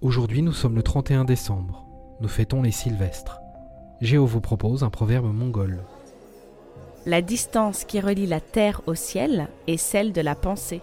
Aujourd'hui, nous sommes le 31 décembre. Nous fêtons les Sylvestres. Géo vous propose un proverbe mongol. La distance qui relie la terre au ciel est celle de la pensée.